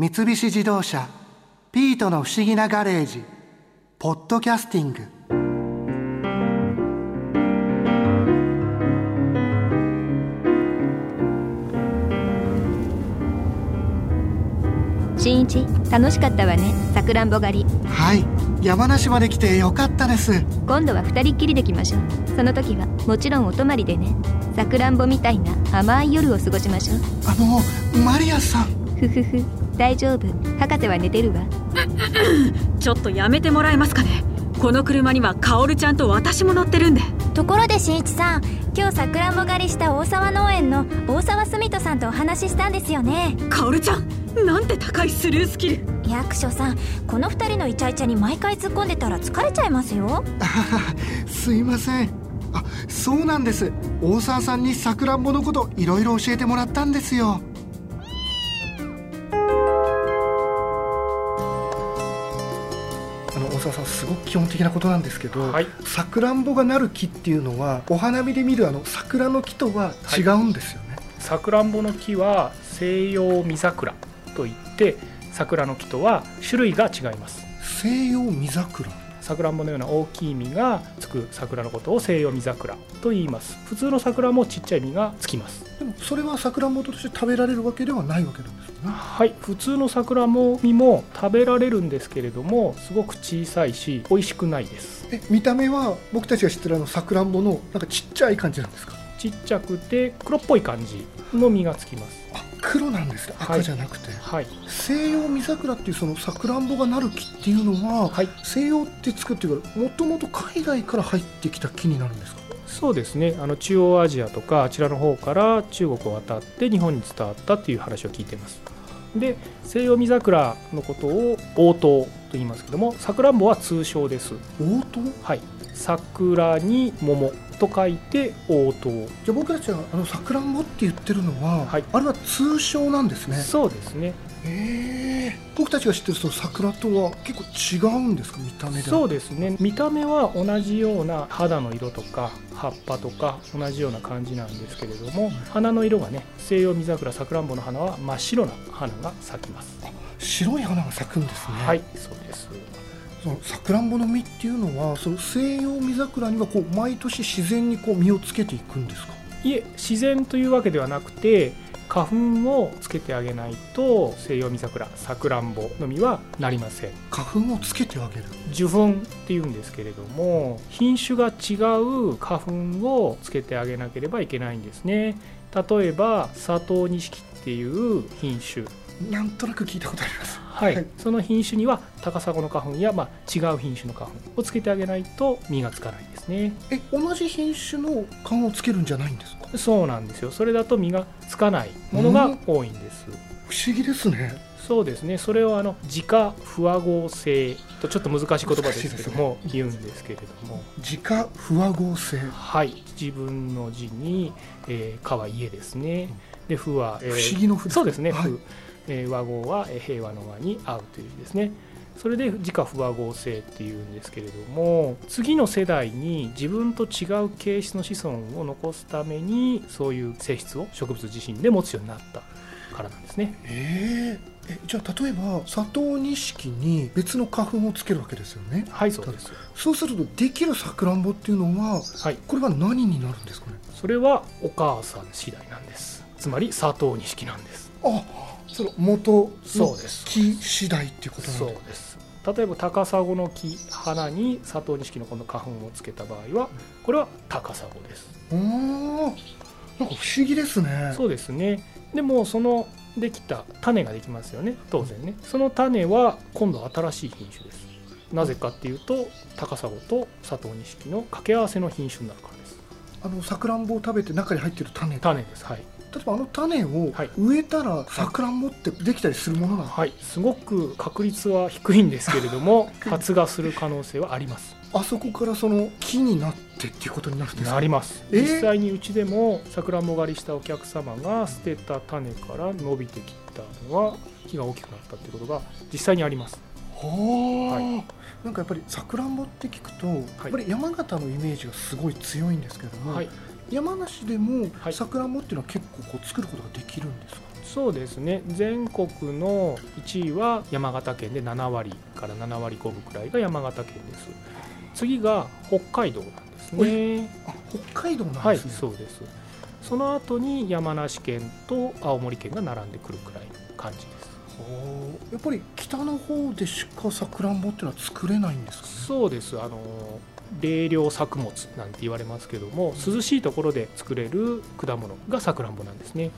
三菱自動車「ピートの不思議なガレージ」「ポッドキャスティング」新一楽しかったわねさくらんぼ狩り。はい山梨まで来てよかったです。今度は二人っきりで来ましょう。その時はもちろんお泊まりでね。さくらんぼみたいな甘い夜を過ごしましょう。あのマリアさん。ふふふ大丈夫。博士は寝てるわ。ちょっとやめてもらえますかね。この車にはカオルちゃんと私も乗ってるんで。ところでしんいちさん今日さくらんぼ狩りした大沢農園の大沢澄人さんとお話ししたんですよね。カオルちゃんなんて高いスルースキル。役所さんこの二人のイチャイチャに毎回突っ込んでたら疲れちゃいますよ。あははすいません。あそうなんです。大沢さんにさくらんぼのこといろいろ教えてもらったんですよごく基本的なことなんですけど、はい。さくらんぼがなる木っていうのはお花見で見るあの桜の木とは違うんですよね、さくらんぼの木は西洋見桜といって桜の木とは種類が違います。西洋見桜？さくらんぼのような大きい実がつく桜のことを西洋見桜と言います。普通の桜もちっちゃい実がつきます。でもそれはさくらんぼとして食べられるわけではないわけなんですよね。はい。普通の桜も実も食べられるんですけれどもすごく小さいし美味しくないです。え見た目は僕たちが知ってるあのさくらんぼのなんかちっちゃい感じなんですか？ちっちゃくて黒っぽい感じの実がつきます。あ黒なんです赤じゃなくて、はい。西洋見桜っていうそのさくらんぼがなる木っていうのは、はい。西洋ってつくっていうかもともと海外から入ってきた木になるんですか？そうですね。あの中央アジアとかあちらの方から中国を渡って日本に伝わったっていう話を聞いています。で西洋見桜のことを応答と言いますけどもさくらんぼは通称です。応答はい。桜に桃と書いて応答。じゃあ僕たちはあのさくらんぼって言ってるのは、はい。あれは通称なんですね。そうですね。へえ。僕たちが知ってるその桜とは結構違うんですか見た目でそうですね。見た目は同じような肌の色とか葉っぱとか同じような感じなんですけれども花の色がね西洋見桜さくらんぼの花は真っ白な花が咲きます白い花が咲くんですね。はいそうですそのさくらんぼの実っていうのはその西洋見桜にはこう毎年自然にこう実をつけていくんですか？いえ自然というわけではなくて花粉をつけてあげないと西洋見桜さくらんぼの実はなりません。花粉をつけてあげる。受粉っていうんですけれども品種が違う花粉をつけてあげなければいけないんですね。例えば佐藤錦っていう品種。なんとなく聞いたことありますはい、はい。その品種には高砂の花粉や、まあ、違う品種の花粉をつけてあげないと実がつかないんですね。え同じ品種の花粉をつけるんじゃないんですか？そうなんですよ。それだと実がつかないものが多いんです、不思議ですね。そうですね。それをあの自家不和合性とちょっと難しい言葉ですけども、言うんですけれども。自家不和合性。はい。自分の字に「えー、家」は家ですね。で「不」は、えー不思議の不そうですね「はい。不」えー和合はえー平和の和に合うという字ですね。それで自家不和合性っていうんですけれども次の世代に自分と違う形質の子孫を残すためにそういう性質を植物自身で持つようになったからなんですね。えーえじゃあ例えば佐藤錦に別の花粉をつけるわけですよね。はいそうです。そうするとできるさくらんぼっていうのははい。これは何になるんですかね？それはお母さん次第なんです。つまり佐藤錦なんです。あその元のそうです木次第っていうことなんそうだです。例えば高砂の木花に佐藤錦のこの花粉をつけた場合はこれは高砂です。おーなんか不思議ですね。そうですね。でもそのできた種ができますよね。当然ね。その種は今度新しい品種です。なぜかっていうと高砂と佐藤錦の掛け合わせの品種になるからです。あのさくらんぼを食べて中に入ってる種。例種です。はいえばあの種をはい。植えたらさくらんぼってできたりするものなの、はい。すごく確率は低いんですけれども 発芽する可能性はあります。あそこからその木になってっていうことになるんですか？なります。え？ー実際にうちでもさくらんぼ狩りしたお客様が捨てた種から伸びてきたのは木が大きくなったっていうことが実際にあります。はあ、なんかやっぱりさくらんぼって聞くと、やっぱり山形のイメージがすごい強いんですけども、はい山梨でもはい。さくらんぼっていうのは結構こう作ることができるんですか、そうですね。全国の1位は山形県で7割から7割5分くらいが山形県です。次が北海道なんですね。あ北海道なんはいですね、そうです。その後に山梨県と青森県が並んでくるくらいの感じです。やっぱり北の方でしかさくらんぼっていうのは作れないんですかね？そうです。あの冷涼作物なんて言われますけども涼しいところで作れる果物がさくらんぼなんですね。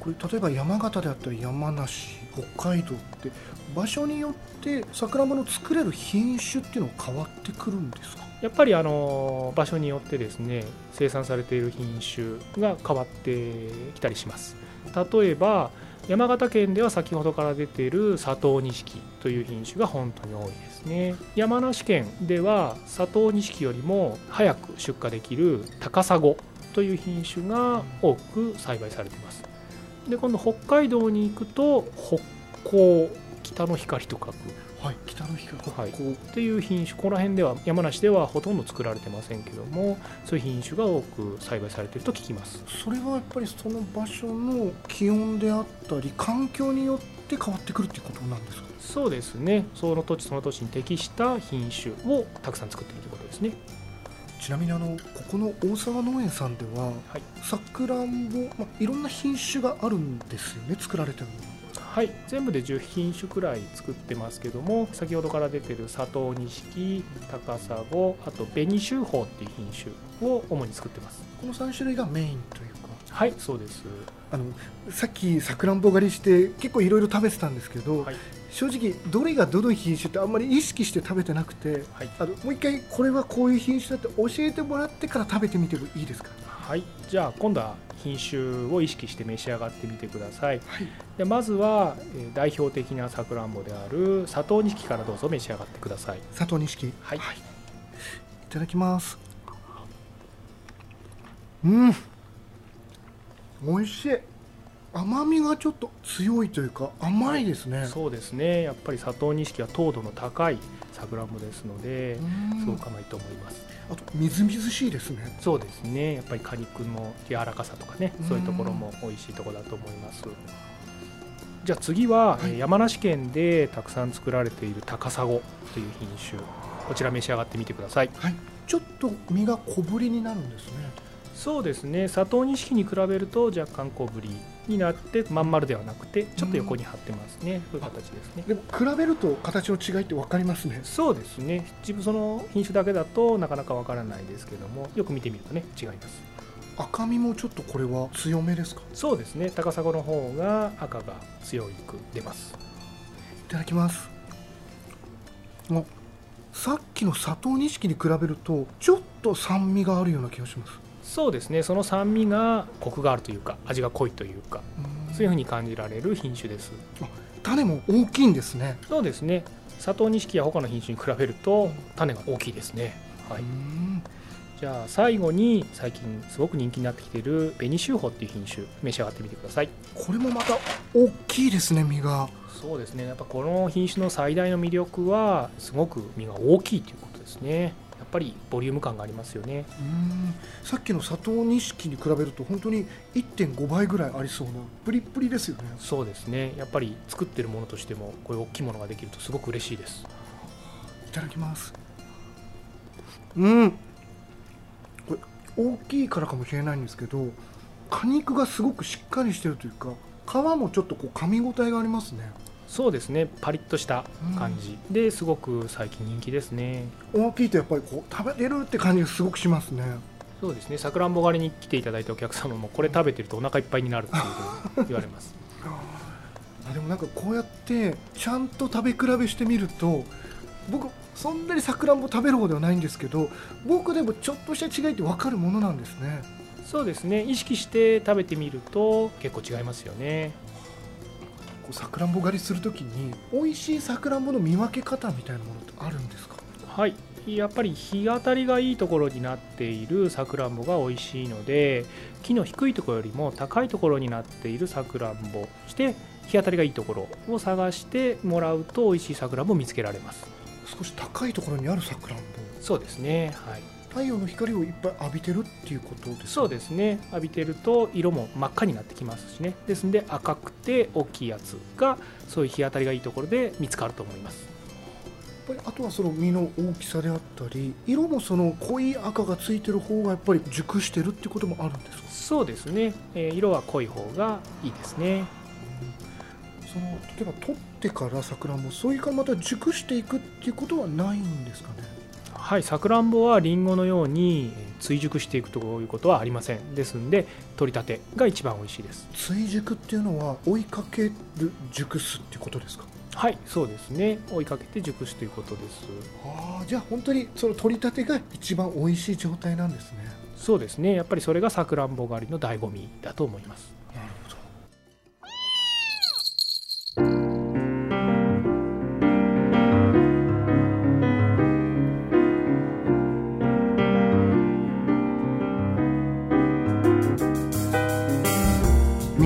これ例えば山形であったり山梨北海道って場所によってさくらんぼの作れる品種っていうのは変わってくるんですか？やっぱりあの場所によってですね生産されている品種が変わってきたりします。例えば山形県では先ほどから出ている佐藤錦という品種が本当に多いですね。山梨県では佐藤錦よりも早く出荷できる高砂という品種が多く栽培されています。で今度北海道に行くと北高北の光と書く。はい北の光。はい。っていう品種この辺では山梨ではほとんど作られてませんけどもそういう品種が多く栽培されていると聞きます。それはやっぱりその場所の気温であったり環境によって変わってくるっていうことなんですか？そうですね。その土地その土地に適した品種をたくさん作っているということですね。ちなみにあのここの大沢農園さんでははい。さくらんぼ、まあ、いろんな品種があるんですよね作られてるのがはい全部で10品種くらい作ってますけども先ほどから出てる佐藤錦高砂あと紅秀峰っていう品種を主に作ってます。この3種類がメインというか。はいそうです。あのさっきさくらんぼ狩りして結構いろいろ食べてたんですけど、はい。正直どれがどの品種ってあんまり意識して食べてなくてはい。あのもう一回これはこういう品種だって教えてもらってから食べてみてもいいですか？はい。じゃあ今度は品種を意識して召し上がってみてください。はい。でまずはえー代表的なさくらんぼである佐藤錦からどうぞ召し上がってください。佐藤錦。はい。い。ただきます。うん。美味しい。甘みがちょっと強いというか甘いですね。そうですね。やっぱり佐藤錦は糖度の高いさくらんぼですのでうん。すごく甘いと思います。あとみずみずしいですね。そうですね。やっぱり果肉の柔らかさとかねうん。そういうところも美味しいところだと思います。じゃあ次は、はい。えー山梨県でたくさん作られている高砂という品種。こちら召し上がってみてください。はい。ちょっと身が小ぶりになるんですね。そうですね。佐藤錦に比べると若干小ぶりになってまん丸ではなくてちょっと横に張ってますね、そういう形ですね。でも比べると形の違いって分かりますね。そうですね。自分その品種だけだとなかなかわからないですけどもよく見てみるとね違います。赤みもちょっとこれは強めですか？そうですね。高砂の方が赤が強く出ます。いただきます。あさっきの佐藤錦に比べるとちょっと酸味があるような気がしますそうですね。その酸味がコクがあるというか味が濃いというかうん。そういうふうに感じられる品種です。種も大きいんですね。そうですね。佐藤錦や他の品種に比べると種が大きいですね。はういん。じゃあ最後に最近すごく人気になってきている紅秀峰っていう品種召し上がってみてください。これもまた大きいですね実が。そうですね。やっぱこの品種の最大の魅力はすごく実が大きいということですねやっぱりボリューム感がありますよね。うん。さっきの佐藤錦に比べると本当に1.5倍ぐらいありそうなプリップリですよね。そうですね。やっぱり作ってるものとしてもこういう大きいものができるとすごく嬉しいです。いただきます。うん。これ大きいからかもしれないんですけど果肉がすごくしっかりしてるというか皮もちょっとこう噛み応えがありますねそうですねパリッとした感じ。ですごく最近人気ですね。大きいとやっぱりこう食べてるって感じがすごくしますね。そうですね。さくらんぼ狩りに来ていただいたお客様もこれ食べてるとお腹いっぱいになるっていうふうに言われます。あでもなんかこうやってちゃんと食べ比べしてみると僕そんなにさくらんぼ食べる方ではないんですけど僕でもちょっとした違いって分かるものなんですね。そうですね。意識して食べてみると結構違いますよねこうさくらんぼ狩りするときに美味しいさくらんぼの見分け方みたいなものってあるんですか？はい。やっぱり日当たりがいいところになっているさくらんぼが美味しいので木の低いところよりも高いところになっているさくらんぼそして日当たりがいいところを探してもらうと美味しいさくらんぼを見つけられます。少し高いところにあるさくらんぼ。そうですね。はい太陽の光をいっぱい浴びてるっていうことですか？そうですね。浴びてると色も真っ赤になってきますしね。ですんで赤くて大きいやつがそういう日当たりがいいところで見つかると思います。やっぱりあとはその実の大きさであったり色もその濃い赤がついてる方がやっぱり熟してるっていうこともあるんですか？そうですね、えー色は濃い方がいいですね。その例えば取ってから桜もそれからまた熟していくっていうことはないんですかね？はいさくらんぼはりんごのようにえー追熟していくということはありません。ですんで取りたてが一番美味しいです。追熟っていうのは追いかける熟すっていうことですか？はいそうですね。追いかけて熟すということです。ああじゃあ本当にその取りたてが一番美味しい状態なんですね。そうですね。やっぱりそれがさくらんぼ狩りの醍醐味だと思います